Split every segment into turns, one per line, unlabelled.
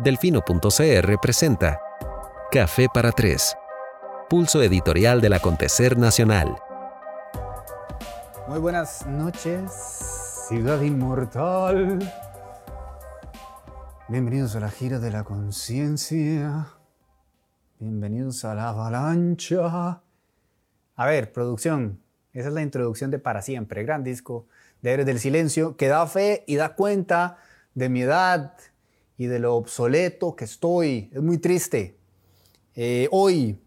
Delfino.cr presenta Café para Tres, pulso editorial del acontecer nacional.
Muy buenas noches, ciudad inmortal. Bienvenidos a la gira de la conciencia. Bienvenidos a la avalancha. A ver, producción, esa es la introducción de Para Siempre, gran disco de Héroes del Silencio, que da fe y da cuenta de mi edad, y de lo obsoleto que estoy. Es muy triste. Eh, hoy,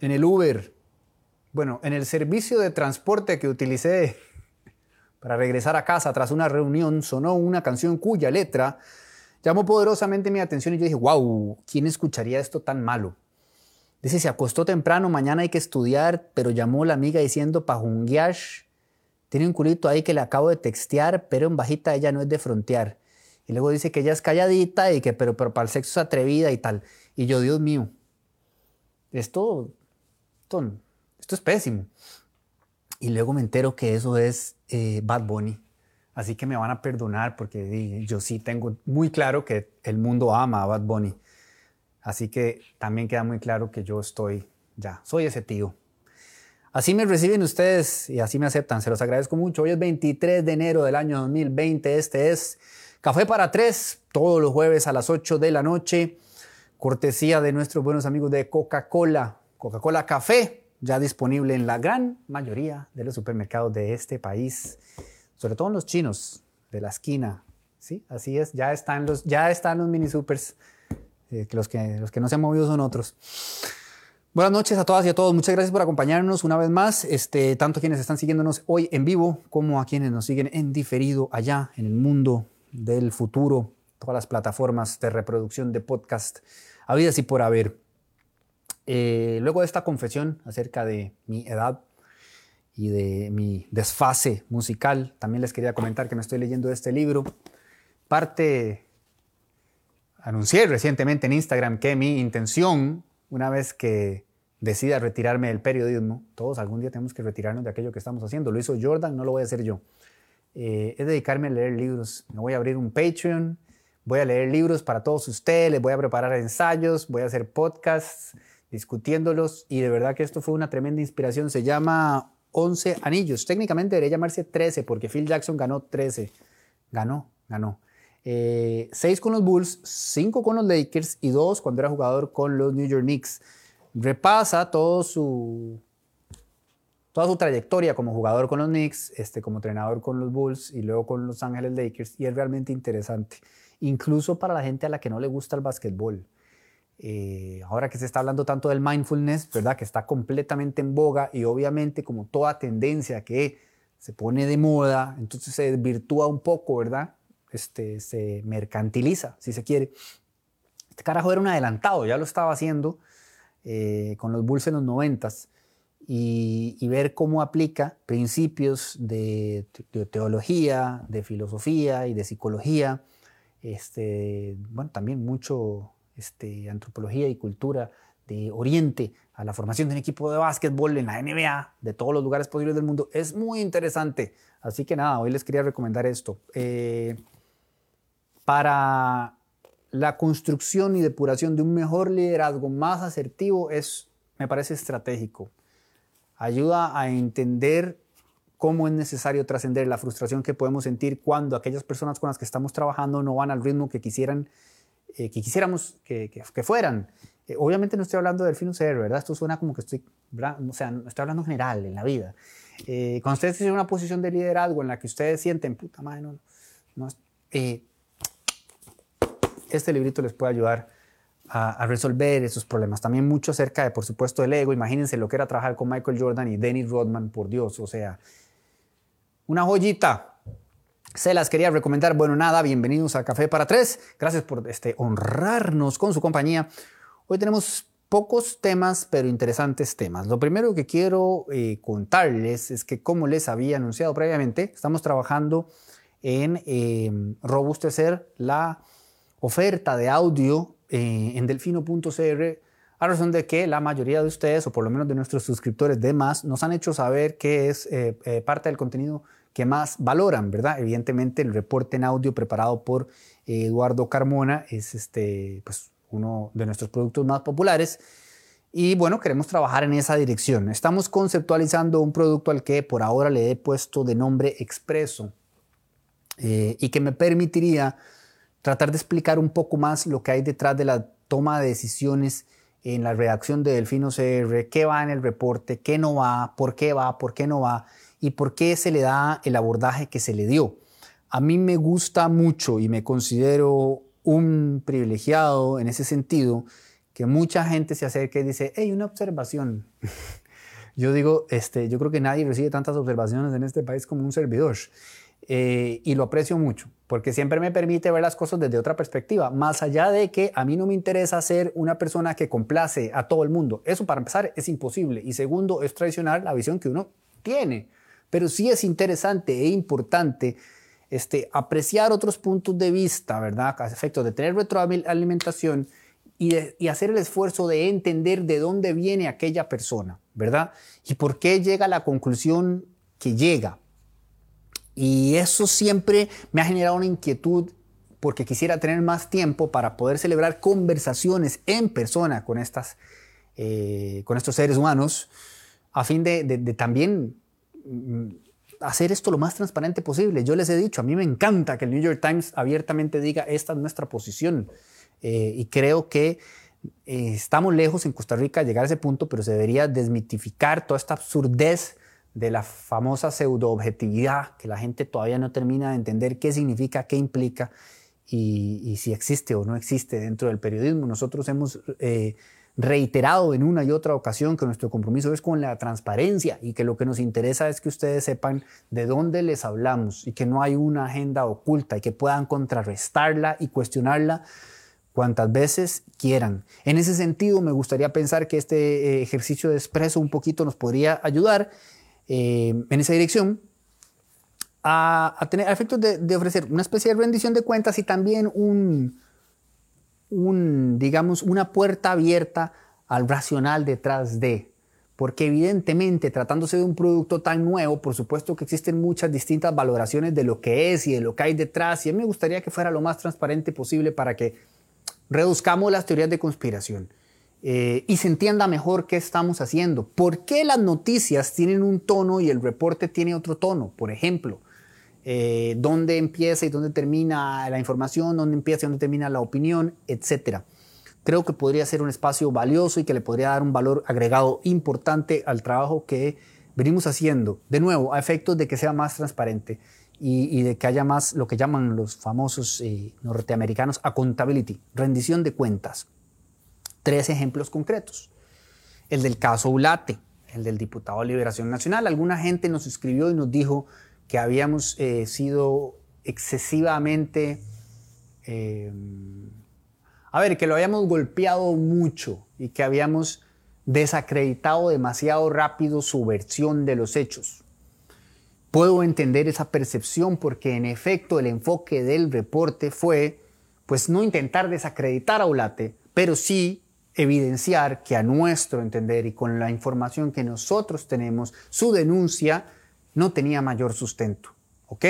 en el Uber, bueno, en el servicio de transporte que utilicé para regresar a casa tras una reunión, sonó una canción cuya letra llamó poderosamente mi atención y yo dije, wow, ¿quién escucharía esto tan malo? Dice, se acostó temprano, mañana hay que estudiar, pero llamó la amiga diciendo, pajunguiash, tiene un culito ahí que le acabo de textear, pero en bajita ella no es de frontear. Y luego dice que ella es calladita y que, pero, pero para el sexo es atrevida y tal. Y yo, Dios mío, esto, esto, es pésimo. Y luego me entero que eso es eh, Bad Bunny. Así que me van a perdonar porque yo sí tengo muy claro que el mundo ama a Bad Bunny. Así que también queda muy claro que yo estoy, ya, soy ese tío. Así me reciben ustedes y así me aceptan. Se los agradezco mucho. Hoy es 23 de enero del año 2020. Este es Café para tres, todos los jueves a las 8 de la noche, cortesía de nuestros buenos amigos de Coca-Cola, Coca-Cola Café, ya disponible en la gran mayoría de los supermercados de este país, sobre todo en los chinos de la esquina. Sí, así es, ya están los, ya están los mini supers, eh, que los, que los que no se han movido son otros. Buenas noches a todas y a todos. Muchas gracias por acompañarnos una vez más, este, tanto quienes están siguiéndonos hoy en vivo como a quienes nos siguen en diferido allá en el mundo del futuro, todas las plataformas de reproducción de podcast, habidas y por haber. Eh, luego de esta confesión acerca de mi edad y de mi desfase musical, también les quería comentar que me estoy leyendo este libro. Parte, anuncié recientemente en Instagram que mi intención, una vez que decida retirarme del periodismo, todos algún día tenemos que retirarnos de aquello que estamos haciendo. Lo hizo Jordan, no lo voy a hacer yo. Eh, es dedicarme a leer libros. Me voy a abrir un Patreon, voy a leer libros para todos ustedes, les voy a preparar ensayos, voy a hacer podcasts discutiéndolos y de verdad que esto fue una tremenda inspiración. Se llama 11 anillos. Técnicamente debería llamarse 13 porque Phil Jackson ganó 13. Ganó, ganó. Eh, 6 con los Bulls, 5 con los Lakers y 2 cuando era jugador con los New York Knicks. Repasa todo su toda su trayectoria como jugador con los Knicks, este, como entrenador con los Bulls y luego con los Ángeles Lakers, y es realmente interesante, incluso para la gente a la que no le gusta el básquetbol. Eh, ahora que se está hablando tanto del mindfulness, ¿verdad? Que está completamente en boga y obviamente como toda tendencia que se pone de moda, entonces se desvirtúa un poco, ¿verdad? Este, se mercantiliza, si se quiere. Este carajo era un adelantado, ya lo estaba haciendo eh, con los Bulls en los noventas y, ver cómo aplica principios de, teología, de filosofía y de psicología, este, bueno, también mucho este, antropología y cultura de Oriente a la formación de un equipo de básquetbol en la NBA de todos los lugares posibles del mundo. Es muy interesante. Así que nada, hoy les quería recomendar esto. Eh, para la construcción y depuración de un mejor liderazgo más asertivo es, me parece estratégico ayuda a entender cómo es necesario trascender la frustración que podemos sentir cuando aquellas personas con las que estamos trabajando no van al ritmo que, quisieran, eh, que quisiéramos que, que, fueran. Eh, obviamente no estoy hablando del fin ser, ¿verdad? Esto suena como que estoy, o sea, estoy hablando general en la vida. Eh, cuando ustedes tienen una posición de liderazgo en la que ustedes sienten, puta madre, no, no este librito les puede ayudar a, resolver esos problemas. También mucho acerca de, por supuesto, el ego. Imagínense lo que era trabajar con Michael Jordan y Dennis Rodman, por Dios. O sea, una joyita. Se las quería recomendar. Bueno, nada, bienvenidos a Café para Tres. Gracias por este, honrarnos con su compañía. Hoy tenemos pocos temas, pero interesantes temas. Lo primero que quiero eh, contarles es que, como les había anunciado previamente, estamos trabajando en eh, robustecer la oferta de audio eh, en delfino.cr a razón de que la mayoría de ustedes, o por lo menos de nuestros suscriptores de más, nos han hecho saber que es eh, eh, parte del contenido que más valoran, ¿verdad? Evidentemente el reporte en audio preparado por Eduardo Carmona es este, pues, uno de nuestros productos más populares. Y bueno, queremos trabajar en esa dirección. Estamos conceptualizando un producto al que por ahora le he puesto de nombre Expreso y que me permitiría tratar de explicar un poco más lo que hay detrás de la toma de decisiones en la redacción de Delfino CR, qué va en el reporte, qué no va, por qué va, por qué no va y por qué se le da el abordaje que se le dio. A mí me gusta mucho y me considero un privilegiado en ese sentido que mucha gente se acerca y dice, hey, una observación. yo digo, este, yo creo que nadie recibe tantas observaciones en este país como un servidor. Eh, y lo aprecio mucho, porque siempre me permite ver las cosas desde otra perspectiva, más allá de que a mí no me interesa ser una persona que complace a todo el mundo. Eso para empezar es imposible. Y segundo, es traicionar la visión que uno tiene. Pero sí es interesante e importante este, apreciar otros puntos de vista, ¿verdad? A efectos de tener retroalimentación y, y hacer el esfuerzo de entender de dónde viene aquella persona, ¿verdad? Y por qué llega a la conclusión que llega. Y eso siempre me ha generado una inquietud porque quisiera tener más tiempo para poder celebrar conversaciones en persona con, estas, eh, con estos seres humanos, a fin de, también mm, hacer esto lo más transparente posible. Yo les he dicho, a mí me encanta que el New York Times abiertamente diga, esta es nuestra posición. Eh, y creo que eh, estamos lejos en Costa Rica de llegar a ese punto, pero se debería desmitificar toda esta absurdez de la famosa pseudo-objetividad, que la gente todavía no termina de entender qué significa, qué implica y, si existe o no existe dentro del periodismo. Nosotros hemos eh, reiterado en una y otra ocasión que nuestro compromiso es con la transparencia y que lo que nos interesa es que ustedes sepan de dónde les hablamos y que no hay una agenda oculta y que puedan contrarrestarla y cuestionarla cuantas veces quieran. En ese sentido, me gustaría pensar que este eh, ejercicio de expreso un poquito nos podría ayudar eh, en esa dirección a, tener efectos de, ofrecer una especie de rendición de cuentas y también un, un, digamos, una puerta abierta al racional detrás de. Porque evidentemente, tratándose de un producto tan nuevo, por supuesto que existen muchas distintas valoraciones de lo que es y de lo que hay detrás. Y a mí me gustaría que fuera lo más transparente posible para que reduzcamos las teorías de conspiración. Eh, y se entienda mejor qué estamos haciendo. ¿Por qué las noticias tienen un tono y el reporte tiene otro tono? Por ejemplo, eh, dónde empieza y dónde termina la información, dónde empieza y dónde termina la opinión, etcétera. Creo que podría ser un espacio valioso y que le podría dar un valor agregado importante al trabajo que venimos haciendo, de nuevo, a efectos de que sea más transparente y, de que haya más lo que llaman los famosos eh, norteamericanos accountability, rendición de cuentas tres ejemplos concretos. El del caso Ulate, el del diputado de Liberación Nacional. Alguna gente nos escribió y nos dijo que habíamos eh, sido excesivamente, eh, a ver, que lo habíamos golpeado mucho y que habíamos desacreditado demasiado rápido su versión de los hechos. Puedo entender esa percepción porque en efecto el enfoque del reporte fue pues no intentar desacreditar a Ulate, pero sí evidenciar que a nuestro entender y con la información que nosotros tenemos, su denuncia no tenía mayor sustento. ¿Ok?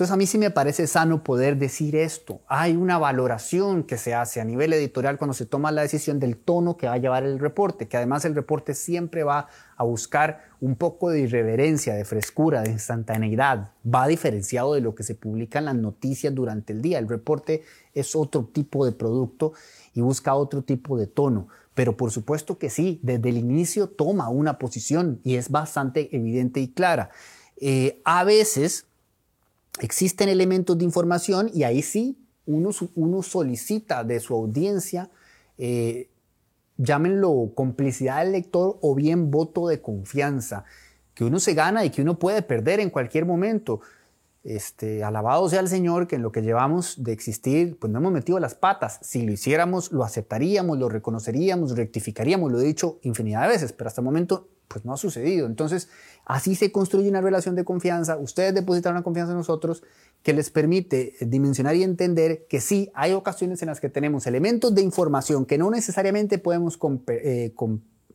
Entonces a mí sí me parece sano poder decir esto. Hay una valoración que se hace a nivel editorial cuando se toma la decisión del tono que va a llevar el reporte, que además el reporte siempre va a buscar un poco de irreverencia, de frescura, de instantaneidad. Va diferenciado de lo que se publica en las noticias durante el día. El reporte es otro tipo de producto y busca otro tipo de tono. Pero por supuesto que sí, desde el inicio toma una posición y es bastante evidente y clara. Eh, a veces existen elementos de información y ahí sí uno, solicita de su audiencia, eh, llámenlo complicidad del lector o bien voto de confianza, que uno se gana y que uno puede perder en cualquier momento. Este, alabado sea el Señor que en lo que llevamos de existir, pues no hemos metido las patas. Si lo hiciéramos, lo aceptaríamos, lo reconoceríamos, rectificaríamos, lo he dicho infinidad de veces, pero hasta el momento, pues no ha sucedido. Entonces, así se construye una relación de confianza. Ustedes depositan una confianza en nosotros que les permite dimensionar y entender que sí, hay ocasiones en las que tenemos elementos de información que no necesariamente podemos eh,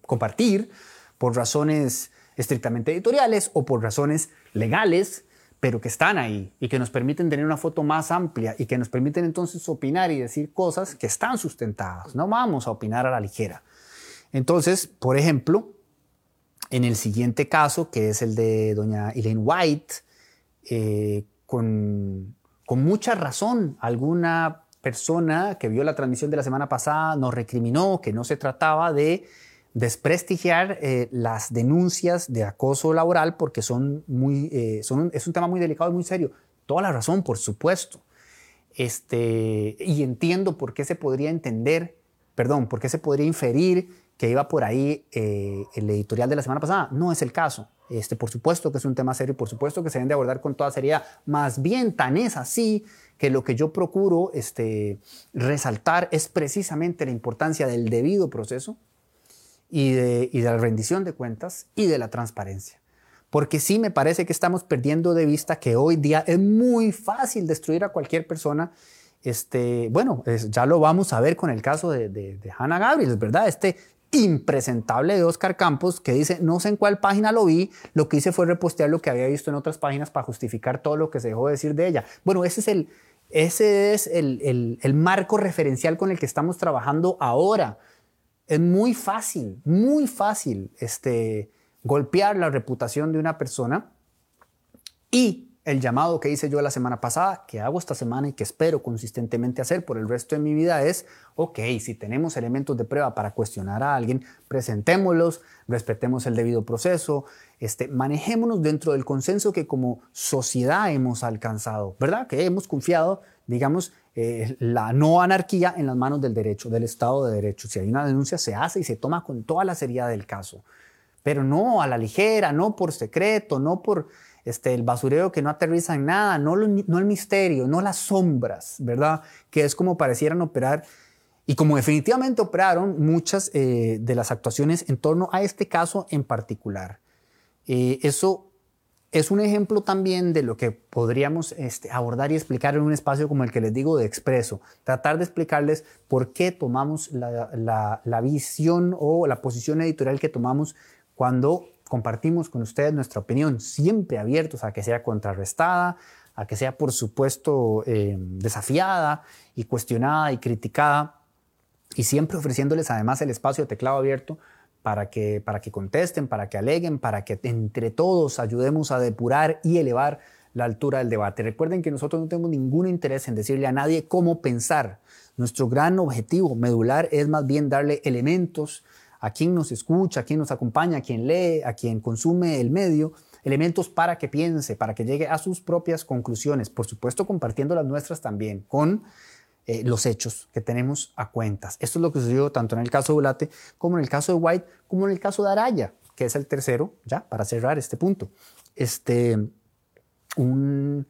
compartir por razones estrictamente editoriales o por razones legales pero que están ahí y que nos permiten tener una foto más amplia y que nos permiten entonces opinar y decir cosas que están sustentadas. No vamos a opinar a la ligera. Entonces, por ejemplo, en el siguiente caso, que es el de doña Elaine White, eh, con, mucha razón, alguna persona que vio la transmisión de la semana pasada nos recriminó que no se trataba de desprestigiar eh, las denuncias de acoso laboral porque son muy, eh, son es un tema muy delicado y muy serio. Toda la razón, por supuesto. Este, y entiendo por qué se podría entender, perdón, por qué se podría inferir que iba por ahí eh, el editorial de la semana pasada. No es el caso. Este, por supuesto que es un tema serio y por supuesto que se deben de abordar con toda seriedad. Más bien tan es así que lo que yo procuro este, resaltar es precisamente la importancia del debido proceso y de, la rendición de cuentas y de la transparencia. Porque sí me parece que estamos perdiendo de vista que hoy día es muy fácil destruir a cualquier persona. Este, bueno, ya lo vamos a ver con el caso de, de, de Hannah Gabriel, ¿verdad? Este impresentable de Oscar Campos que dice, no sé en cuál página lo vi, lo que hice fue repostear lo que había visto en otras páginas para justificar todo lo que se dejó de decir de ella. Bueno, ese es el, ese es el, el, el marco referencial con el que estamos trabajando ahora. Es muy fácil, muy fácil este, golpear la reputación de una persona y el llamado que hice yo la semana pasada, que hago esta semana y que espero consistentemente hacer por el resto de mi vida es, ok, si tenemos elementos de prueba para cuestionar a alguien, presentémoslos, respetemos el debido proceso, este, manejémonos dentro del consenso que como sociedad hemos alcanzado, ¿verdad? Que hemos confiado, digamos, eh, la no anarquía en las manos del derecho, del Estado de Derecho. Si hay una denuncia, se hace y se toma con toda la seriedad del caso, pero no a la ligera, no por secreto, no por este, el basureo que no aterriza en nada, no, no el misterio, no las sombras, ¿verdad? Que es como parecieran operar y como definitivamente operaron muchas eh, de las actuaciones en torno a este caso en particular. Eh, eso es un ejemplo también de lo que podríamos este, abordar y explicar en un espacio como el que les digo de expreso. Tratar de explicarles por qué tomamos la, la visión o la posición editorial que tomamos cuando compartimos con ustedes nuestra opinión, siempre abiertos a que sea contrarrestada, a que sea, por supuesto, eh, desafiada y cuestionada y criticada, y siempre ofreciéndoles además el espacio de teclado abierto para que, para que contesten, para que aleguen, para que entre todos ayudemos a depurar y elevar la altura del debate. Recuerden que nosotros no tenemos ningún interés en decirle a nadie cómo pensar. Nuestro gran objetivo medular es más bien darle elementos a quien nos escucha, a quien nos acompaña, a quien lee, a quien consume el medio, elementos para que piense, para que llegue a sus propias conclusiones, por supuesto compartiendo las nuestras también con eh, los hechos que tenemos a cuentas. Esto es lo que sucedió tanto en el caso de Ulate como en el caso de White, como en el caso de Araya, que es el tercero, ya para cerrar este punto. Este, un,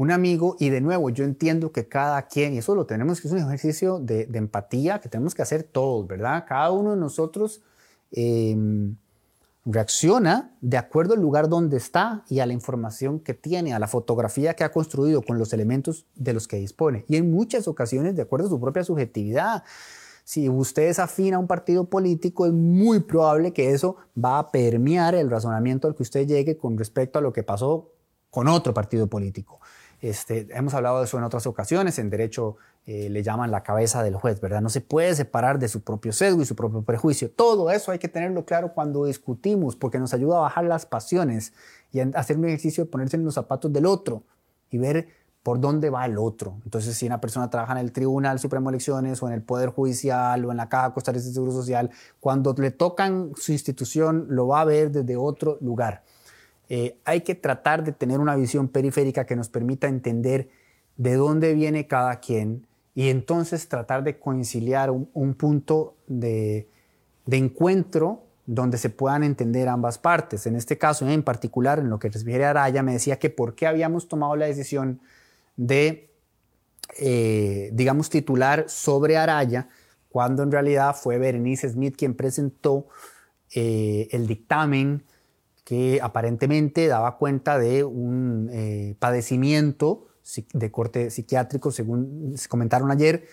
un amigo y de nuevo yo entiendo que cada quien, y eso lo tenemos que es un ejercicio de, empatía que tenemos que hacer todos, ¿verdad? Cada uno de nosotros em, reacciona de acuerdo al lugar donde está y a la información que tiene, a la fotografía que ha construido con los elementos de los que dispone. Y en muchas ocasiones de acuerdo a su propia subjetividad. Si usted es a un partido político, es muy probable que eso va a permear el razonamiento al que usted llegue con respecto a lo que pasó con otro partido político. Este, hemos hablado de eso en otras ocasiones, en derecho eh, le llaman la cabeza del juez, ¿verdad? No se puede separar de su propio sesgo y su propio prejuicio. Todo eso hay que tenerlo claro cuando discutimos, porque nos ayuda a bajar las pasiones y a hacer un ejercicio de ponerse en los zapatos del otro y ver por dónde va el otro. Entonces, si una persona trabaja en el Tribunal Supremo de Elecciones o en el Poder Judicial o en la Caja Costarricense de Seguro Social, cuando le tocan su institución, lo va a ver desde otro lugar. Eh, hay que tratar de tener una visión periférica que nos permita entender de dónde viene cada quien y entonces tratar de conciliar un, punto de, encuentro donde se puedan entender ambas partes. En este caso, en particular, en lo que refiere a Araya, me decía que por qué habíamos tomado la decisión de, eh, digamos, titular sobre Araya, cuando en realidad fue Berenice Smith quien presentó eh, el dictamen que aparentemente daba cuenta de un eh, padecimiento de corte psiquiátrico, según comentaron ayer,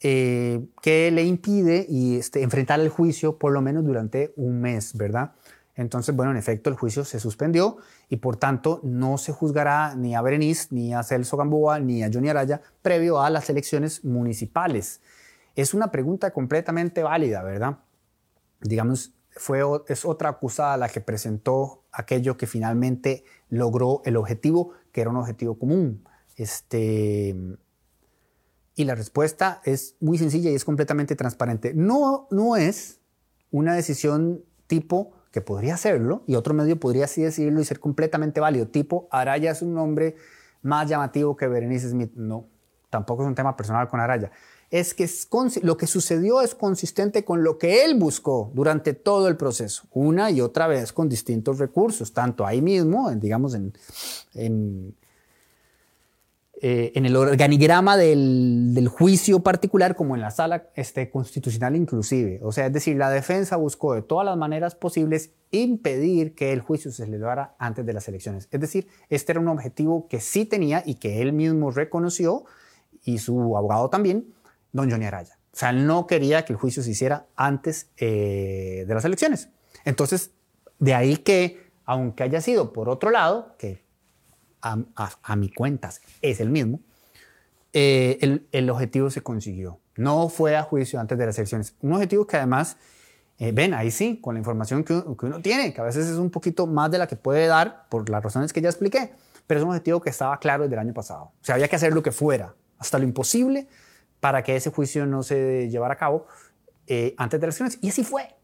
eh, que le impide y este, enfrentar el juicio por lo menos durante un mes, ¿verdad? Entonces, bueno, en efecto, el juicio se suspendió y por tanto no se juzgará ni a Berenice, ni a Celso Gamboa, ni a Johnny Araya previo a las elecciones municipales. Es una pregunta completamente válida, ¿verdad? Digamos, fue, es otra acusada la que presentó aquello que finalmente logró el objetivo, que era un objetivo común. Este, y la respuesta es muy sencilla y es completamente transparente. No, no es una decisión tipo que podría hacerlo y otro medio podría así decirlo y ser completamente válido. Tipo, Araya es un nombre más llamativo que Berenice Smith. No, tampoco es un tema personal con Araya. Es que lo que sucedió es consistente con lo que él buscó durante todo el proceso, una y otra vez con distintos recursos, tanto ahí mismo, digamos, en, eh, en el organigrama del, juicio particular como en la sala este, constitucional inclusive. O sea, es decir, la defensa buscó de todas las maneras posibles impedir que el juicio se celebrara antes de las elecciones. Es decir, este era un objetivo que sí tenía y que él mismo reconoció y su abogado también, don Johnny Araya. O sea, no quería que el juicio se hiciera antes eh, de las elecciones. Entonces, de ahí que, aunque haya sido por otro lado, que a, mi cuentas es el mismo, eh, el, objetivo se consiguió. No fue a juicio antes de las elecciones. Un objetivo que además, eh, ven, ahí sí, con la información que, uno tiene, que a veces es un poquito más de la que puede dar por las razones que ya expliqué, pero es un objetivo que estaba claro desde el año pasado. O sea, había que hacer lo que fuera, hasta lo imposible, para que ese juicio no se llevara a cabo eh, antes de las elecciones. Y así fue.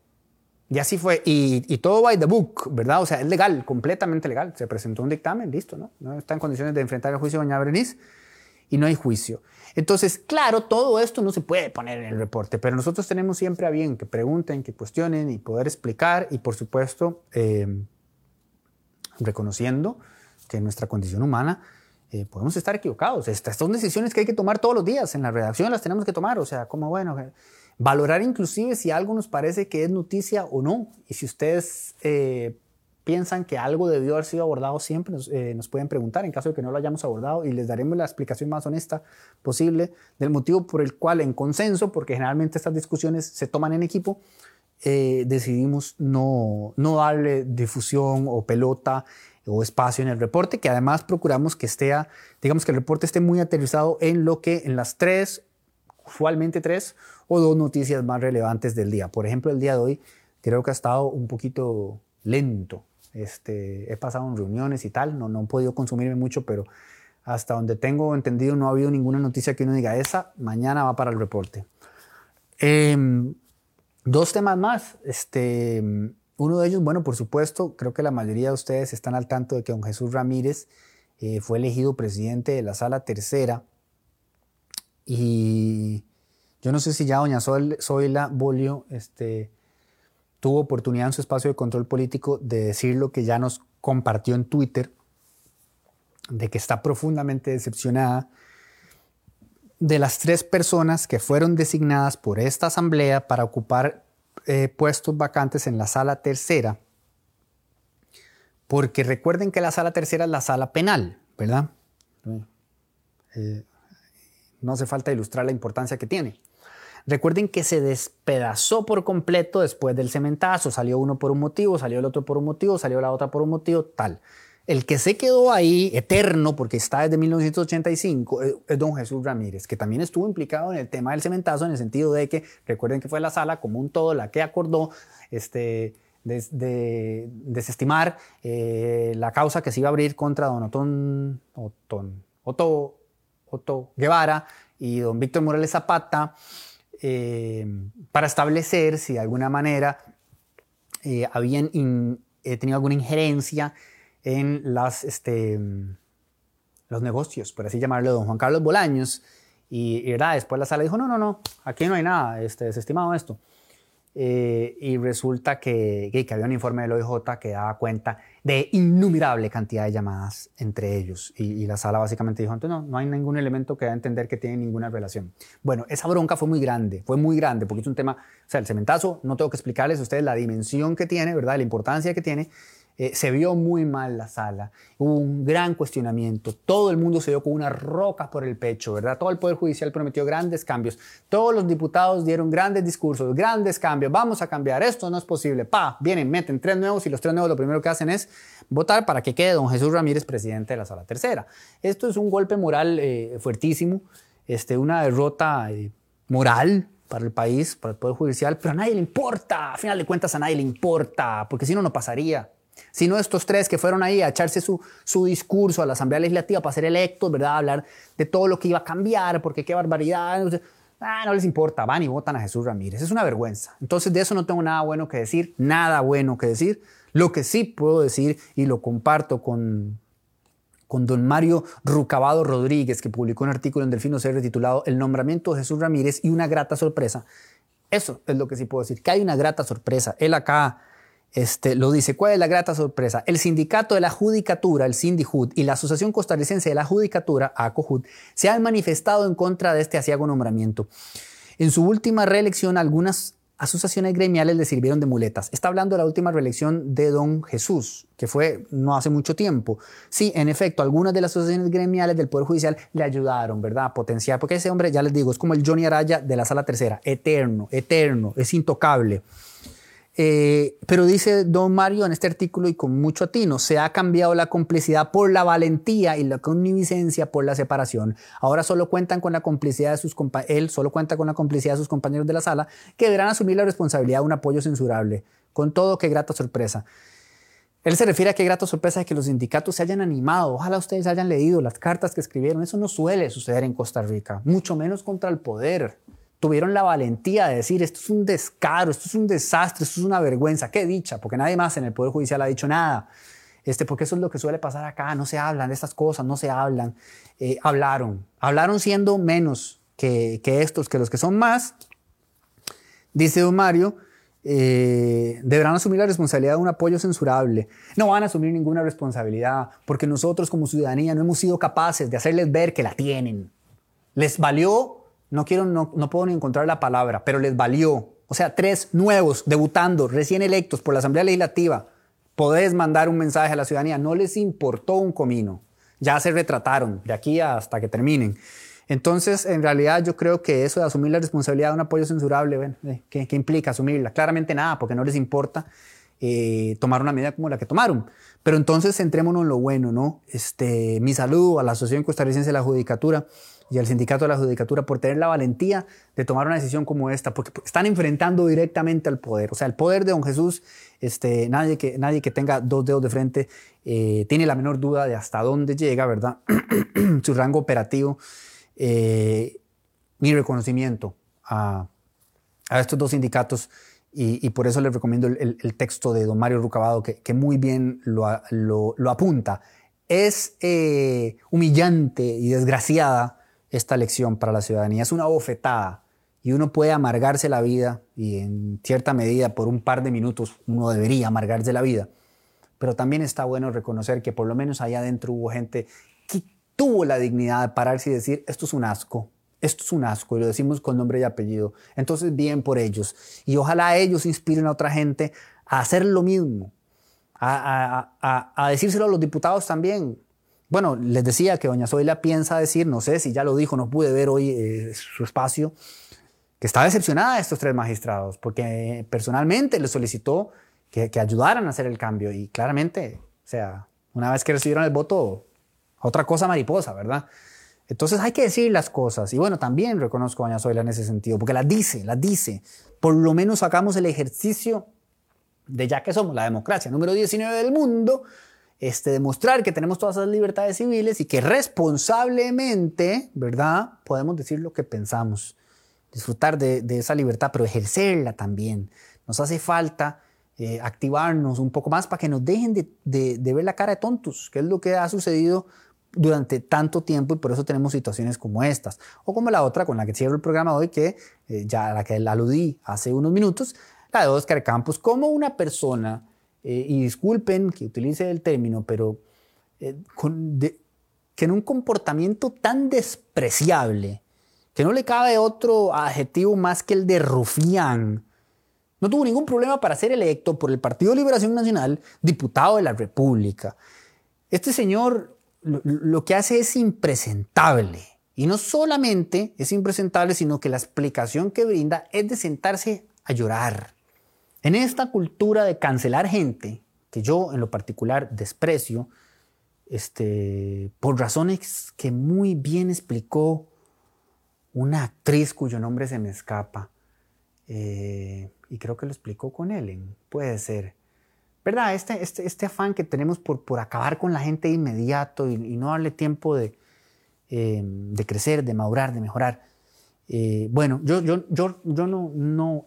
Y así fue. Y, todo by the book, ¿verdad? O sea, es legal, completamente legal. Se presentó un dictamen, listo, ¿no? Está en condiciones de enfrentar el juicio de doña Berenice y no hay juicio. Entonces, claro, todo esto no se puede poner en el reporte, pero nosotros tenemos siempre a bien que pregunten, que cuestionen y poder explicar y, por supuesto, eh, reconociendo que nuestra condición humana eh, podemos estar equivocados. Estas son decisiones que hay que tomar todos los días. En la redacción las tenemos que tomar. O sea, como bueno, Valorar inclusive si algo nos parece que es noticia o no. Y si ustedes eh, piensan que algo debió haber sido abordado siempre, eh, nos, pueden preguntar en caso de que no lo hayamos abordado y les daremos la explicación más honesta posible del motivo por el cual en consenso, porque generalmente estas discusiones se toman en equipo, eh, decidimos no, no darle difusión o pelota o espacio en el reporte, que además procuramos que esté, digamos que el reporte esté muy aterrizado en lo que en las tres usualmente tres o dos noticias más relevantes del día. Por ejemplo, el día de hoy creo que ha estado un poquito lento. Este, he pasado en reuniones y tal, no, no he podido consumirme mucho, pero hasta donde tengo entendido no ha habido ninguna noticia que uno diga, esa mañana va para el reporte. Em, dos temas más. Este, uno de ellos, bueno, por supuesto, creo que la mayoría de ustedes están al tanto de que don Jesús Ramírez eh, fue elegido presidente de la sala tercera. Y yo no sé si ya doña Zoila Bolio este, tuvo oportunidad en su espacio de control político de decir lo que ya nos compartió en Twitter, de que está profundamente decepcionada de las tres personas que fueron designadas por esta asamblea para ocupar eh, puestos vacantes en la sala tercera, porque recuerden que la sala tercera es la sala penal, ¿verdad? Eh, no hace falta ilustrar la importancia que tiene. Recuerden que se despedazó por completo después del cementazo. Salió uno por un motivo, salió el otro por un motivo, salió la otra por un motivo, tal. El que se quedó ahí eterno, porque está desde 1985, eh, es don Jesús Ramírez, que también estuvo implicado en el tema del cementazo, en el sentido de que, recuerden que fue la sala como un todo la que acordó este, de, desestimar eh, la causa que se iba a abrir contra don Otón, Otón, Otto Guevara y don Víctor Morales Zapata eh, para establecer si de alguna manera habían tenido alguna injerencia en las, este, los negocios, por así llamarlo, don Juan Carlos Bolaños. Y, y después la sala dijo, no, no, no, aquí no hay nada, este, desestimado esto. Eh, y resulta que, que, había un informe del OIJ que daba cuenta de innumerable cantidad de llamadas entre ellos. Y, la sala básicamente dijo, entonces no, no hay ningún elemento que da a entender que tiene ninguna relación. Bueno, esa bronca fue muy grande, fue muy grande, porque es un tema, o sea, el cementazo, no tengo que explicarles a ustedes la dimensión que tiene, ¿verdad? La importancia que tiene. Eh, se vio muy mal la sala, hubo un gran cuestionamiento, todo el mundo se dio con una roca por el pecho, ¿verdad? Todo el Poder Judicial prometió grandes cambios, todos los diputados dieron grandes discursos, grandes cambios, vamos a cambiar, esto no es posible, pa, vienen, meten tres nuevos y los tres nuevos lo primero que hacen es votar para que quede don Jesús Ramírez presidente de la sala tercera. Esto es un golpe moral eh, fuertísimo, este, una derrota eh, moral para el país, para el Poder Judicial, pero a nadie le importa, a final de cuentas a nadie le importa, porque si no, no pasaría sino estos tres que fueron ahí a echarse su, discurso a la Asamblea Legislativa para ser electos, ¿verdad? hablar de todo lo que iba a cambiar, porque qué barbaridad. Ah, no les importa, van y votan a Jesús Ramírez. Es una vergüenza. Entonces de eso no tengo nada bueno que decir, nada bueno que decir. Lo que sí puedo decir y lo comparto con, con don Mario Rucabado Rodríguez, que publicó un artículo en Delfino CR titulado El nombramiento de Jesús Ramírez y una grata sorpresa. Eso es lo que sí puedo decir, que hay una grata sorpresa. Él acá este, lo dice. ¿Cuál es la grata sorpresa? El sindicato de la judicatura, el Sindijud, y la Asociación Costarricense de la Judicatura, ACOJUD, se han manifestado en contra de este asiago nombramiento. En su última reelección, algunas asociaciones gremiales le sirvieron de muletas. Está hablando de la última reelección de don Jesús, que fue no hace mucho tiempo. Sí, en efecto, algunas de las asociaciones gremiales del Poder Judicial le ayudaron, ¿verdad? A potenciar, porque ese hombre, ya les digo, es como el Johnny Araya de la Sala Tercera, eterno, eterno, es intocable. Eh, pero dice don Mario en este artículo y con mucho atino, se ha cambiado la complicidad por la valentía y la connivencia por la separación. Ahora solo cuentan con la complicidad de sus él solo cuenta con la complicidad de sus compañeros de la sala que deberán asumir la responsabilidad de un apoyo censurable. Con todo, qué grata sorpresa. Él se refiere a qué grata sorpresa de que los sindicatos se hayan animado. Ojalá ustedes hayan leído las cartas que escribieron. Eso no suele suceder en Costa Rica, mucho menos contra el poder tuvieron la valentía de decir, esto es un descaro, esto es un desastre, esto es una vergüenza. Qué dicha, porque nadie más en el Poder Judicial ha dicho nada. Este, porque eso es lo que suele pasar acá, no se hablan de estas cosas, no se hablan. Eh, hablaron, hablaron siendo menos que, que, estos, que los que son más. Dice don Mario, eh, deberán asumir la responsabilidad de un apoyo censurable. No van a asumir ninguna responsabilidad porque nosotros como ciudadanía no hemos sido capaces de hacerles ver que la tienen. Les valió no quiero, no, puedo ni encontrar la palabra, pero les valió. O sea, tres nuevos, debutando, recién electos por la Asamblea Legislativa, podés mandar un mensaje a la ciudadanía. No les importó un comino. Ya se retrataron de aquí hasta que terminen. Entonces, en realidad yo creo que eso de asumir la responsabilidad de un apoyo censurable, eh, ¿qué, implica asumirla? Claramente nada, porque no les importa eh, tomar una medida como la que tomaron. Pero entonces centrémonos en lo bueno, ¿no? Este, mi saludo a la Asociación Costarricense de la Judicatura y al sindicato de la judicatura por tener la valentía de tomar una decisión como esta, porque están enfrentando directamente al poder. O sea, el poder de don Jesús, este, nadie, que, nadie que tenga dos dedos de frente eh, tiene la menor duda de hasta dónde llega, ¿verdad? Su rango operativo. Eh, mi reconocimiento a, estos dos sindicatos y, por eso les recomiendo el, texto de don Mario Rucabado, que, muy bien lo, lo, apunta. Es eh, humillante y desgraciada esta lección para la ciudadanía. Es una bofetada y uno puede amargarse la vida y en cierta medida por un par de minutos uno debería amargarse la vida. Pero también está bueno reconocer que por lo menos allá adentro hubo gente que tuvo la dignidad de pararse y decir, esto es un asco, esto es un asco, y lo decimos con nombre y apellido. Entonces, bien por ellos. Y ojalá ellos inspiren a otra gente a hacer lo mismo, a, a, a decírselo a los diputados también. Bueno, les decía que doña Zoila piensa decir, no sé si ya lo dijo, no pude ver hoy eh, su espacio, que está decepcionada de estos tres magistrados, porque personalmente le solicitó que, ayudaran a hacer el cambio y claramente, o sea, una vez que recibieron el voto, otra cosa mariposa, ¿verdad? Entonces hay que decir las cosas. Y bueno, también reconozco a Doña Zoila en ese sentido, porque las dice, las dice. Por lo menos hagamos el ejercicio de ya que somos la democracia número 19 del mundo, este, demostrar que tenemos todas esas libertades civiles y que responsablemente, ¿verdad? Podemos decir lo que pensamos, disfrutar de, esa libertad, pero ejercerla también. Nos hace falta eh, activarnos un poco más para que nos dejen de, ver la cara de tontos, que es lo que ha sucedido durante tanto tiempo y por eso tenemos situaciones como estas. O como la otra con la que cierro el programa hoy, que eh, ya a la que aludí hace unos minutos, la de Oscar Campos, como una persona eh, y disculpen que utilice el término, pero eh, que en un comportamiento tan despreciable, que no le cabe otro adjetivo más que el de rufián, No tuvo ningún problema para ser electo por el Partido de Liberación Nacional diputado de la República. Este señor lo, que hace es impresentable. Y no solamente es impresentable, sino que la explicación que brinda es de sentarse a llorar. En esta cultura de cancelar gente, que yo en lo particular desprecio, este, por razones que muy bien explicó una actriz cuyo nombre se me escapa, eh, y creo que lo explicó con Ellen, puede ser. ¿Verdad? Este, este, este afán que tenemos por, por acabar con la gente de inmediato y, no darle tiempo de, eh, de crecer, de madurar, de mejorar. Eh, bueno, yo,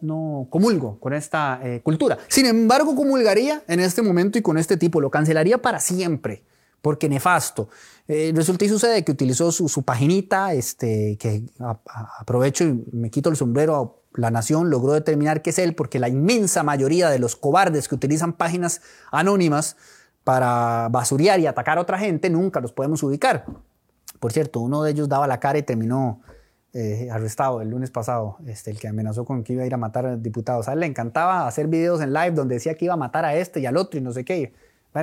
no, comulgo con esta cultura. Sin embargo, comulgaría en este momento y con este tipo, lo cancelaría para siempre porque nefasto. Eh, resulta y sucede que utilizó su, su paginita, este, que aprovecho y me quito el sombrero. La Nación logró determinar que es él porque la inmensa mayoría de los cobardes que utilizan páginas anónimas para basurear y atacar a otra gente nunca los podemos ubicar. Por cierto, uno de ellos daba la cara y terminó eh, arrestado el lunes pasado, este, el que amenazó con que iba a ir a matar a diputados. A él le encantaba hacer videos en live donde decía que iba a matar a este y al otro y no sé qué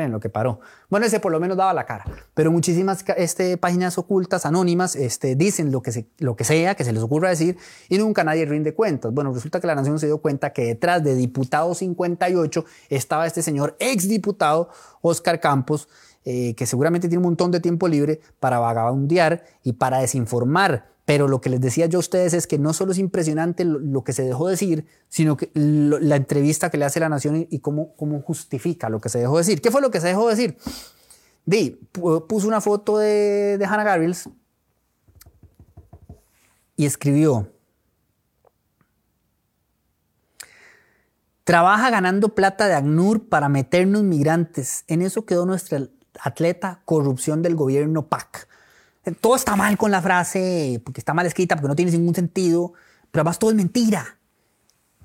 en lo que paró. Bueno, ese por lo menos daba la cara. Pero muchísimas este, páginas ocultas, anónimas, este, dicen lo que, lo que sea, que se les ocurra decir, y nunca nadie rinde cuentas. Bueno, resulta que la Nación se dio cuenta que detrás de diputado 58 estaba este señor exdiputado Oscar Campos, eh, que seguramente tiene un montón de tiempo libre para vagabundear y para desinformar pero lo que les decía yo a ustedes es que no solo es impresionante lo, que se dejó decir, sino que la entrevista que le hace la Nación y, cómo, justifica lo que se dejó decir. ¿Qué fue lo que se dejó decir? Di, puso una foto de, de Hannah Gabriels y escribió, trabaja ganando plata de ACNUR para meternos migrantes. En eso quedó nuestra atleta corrupción del gobierno PAC. Todo está mal con la frase, porque está mal escrita, porque no tiene ningún sentido, pero además todo es mentira.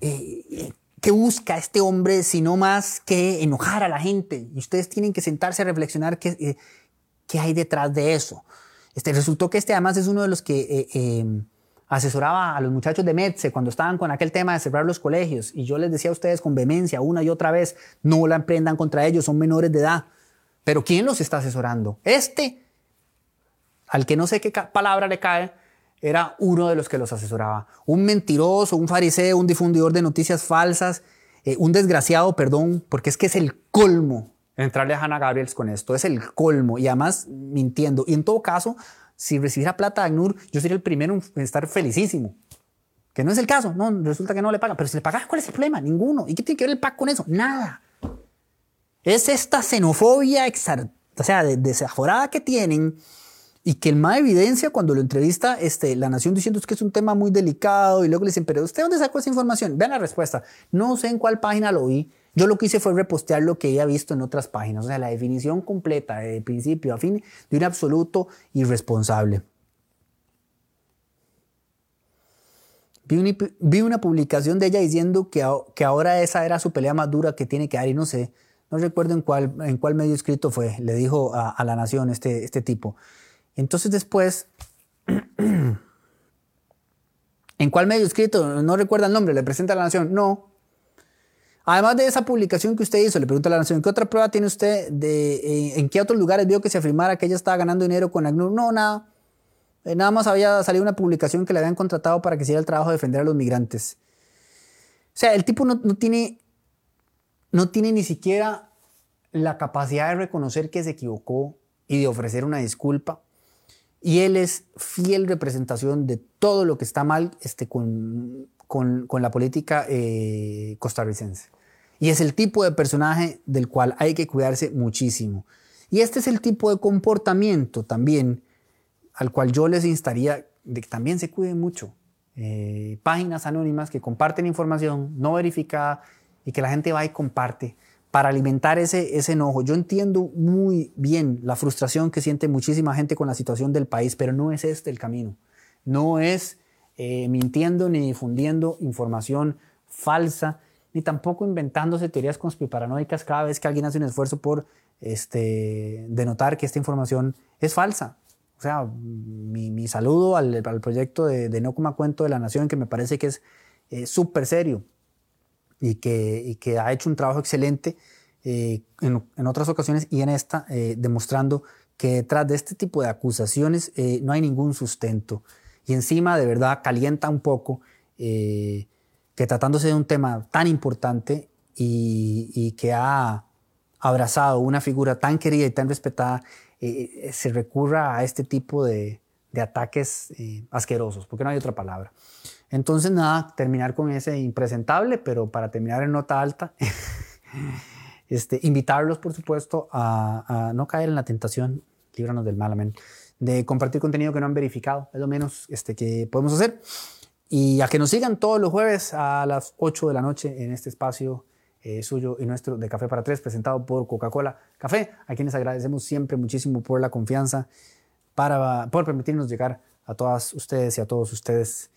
Eh, eh, ¿Qué busca este hombre sino más que enojar a la gente? Y ustedes tienen que sentarse a reflexionar qué, eh, qué hay detrás de eso. Este, resultó que este además es uno de los que asesoraba a los muchachos de MEDSE cuando estaban con aquel tema de cerrar los colegios. Y yo les decía a ustedes con vehemencia una y otra vez, no la emprendan contra ellos, son menores de edad. Pero ¿quién los está asesorando? Este al que no sé qué palabra le cae, era uno de los que los asesoraba. Un mentiroso, un fariseo, un difundidor de noticias falsas, eh, un desgraciado, perdón, porque es que es el colmo entrarle a Hannah Gabriels con esto, es el colmo y además mintiendo. Y en todo caso, si recibiera plata de ACNUR, yo sería el primero en estar felicísimo. Que no es el caso, no, resulta que no le pagan. Pero si le pagas, ¿cuál es el problema? Ninguno. ¿Y qué tiene que ver el PAC con eso? Nada. Es esta xenofobia, o sea, desaforada que tienen y que el más evidencia cuando lo entrevista este, La Nación diciendo que es un tema muy delicado y luego le dicen, pero ¿usted dónde sacó esa información? Vean la respuesta. No sé en cuál página lo vi. Yo lo que hice fue repostear lo que había visto en otras páginas. O sea, la definición completa de principio a fin de un absoluto irresponsable. Vi una, vi una, publicación de ella diciendo que, que, ahora esa era su pelea más dura que tiene que dar y no sé, no recuerdo en cuál, en cuál medio escrito fue, le dijo a, a la nación este, este tipo. Entonces después, ¿en cuál medio escrito? No recuerda el nombre, le presenta a la Nación. No. Además de esa publicación que usted hizo, le pregunta a la Nación, ¿qué otra prueba tiene usted de eh, en qué otros lugares vio que se afirmara que ella estaba ganando dinero con ACNUR? No, nada. Eh, nada más había salido una publicación que le habían contratado para que hiciera el trabajo de defender a los migrantes. O sea, el tipo no, tiene, no tiene ni siquiera la capacidad de reconocer que se equivocó y de ofrecer una disculpa y él es fiel representación de todo lo que está mal este, con, con, la política eh, costarricense. Y es el tipo de personaje del cual hay que cuidarse muchísimo. Y este es el tipo de comportamiento también al cual yo les instaría de que también se cuiden mucho. Eh, páginas anónimas que comparten información no verificada y que la gente va y comparte para alimentar ese, ese enojo. Yo entiendo muy bien la frustración que siente muchísima gente con la situación del país, pero no es este el camino. No es eh, mintiendo ni difundiendo información falsa, ni tampoco inventándose teorías conspiranoicas cada vez que alguien hace un esfuerzo por este, denotar que esta información es falsa. O sea, mi, saludo al, proyecto de, No Coma Cuento de la Nación, que me parece que es eh, súper serio. Y que, que ha hecho un trabajo excelente eh, en, otras ocasiones y en esta, eh, demostrando que detrás de este tipo de acusaciones eh, no hay ningún sustento. Y encima, de verdad, calienta un poco que tratándose de un tema tan importante y, que ha abrazado una figura tan querida y tan respetada, se recurra a este tipo de, de ataques asquerosos, porque no hay otra palabra. Entonces, nada, terminar con ese impresentable, pero para terminar en nota alta, este, invitarlos, por supuesto, a, no caer en la tentación, líbranos del mal, amén, de compartir contenido que no han verificado, es lo menos este, que podemos hacer. Y a que nos sigan todos los jueves a las 8 de la noche en este espacio eh, suyo y nuestro de Café para Tres, presentado por Coca-Cola Café, a quienes agradecemos siempre muchísimo por la confianza, para, por permitirnos llegar a todas ustedes y a todos ustedes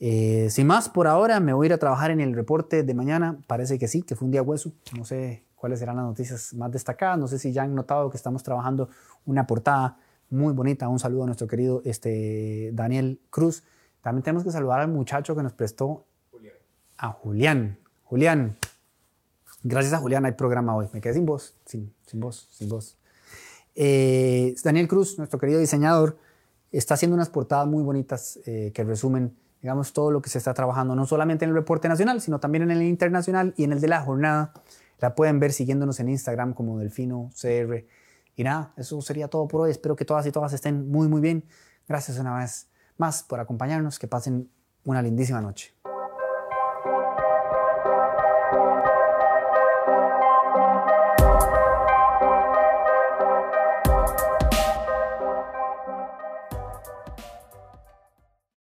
eh, sin más, por ahora me voy a ir a trabajar en el reporte de mañana. Parece que sí, que fue un día hueso. No sé cuáles serán las noticias más destacadas. No sé si ya han notado que estamos trabajando una portada muy bonita. Un saludo a nuestro querido este, Daniel Cruz. También tenemos que saludar al muchacho que nos prestó a Julián. Julián, gracias a Julián hay programa hoy. Me quedé sin voz, sin, sin voz, sin voz. Eh, Daniel Cruz, nuestro querido diseñador, está haciendo unas portadas muy bonitas eh, que resumen digamos, todo lo que se está trabajando, no solamente en el reporte nacional, sino también en el internacional y en el de la jornada. La pueden ver siguiéndonos en Instagram como Delfino CR. Y nada, eso sería todo por hoy. Espero que todas y todas estén muy, muy bien. Gracias una vez más por acompañarnos. Que pasen una lindísima noche.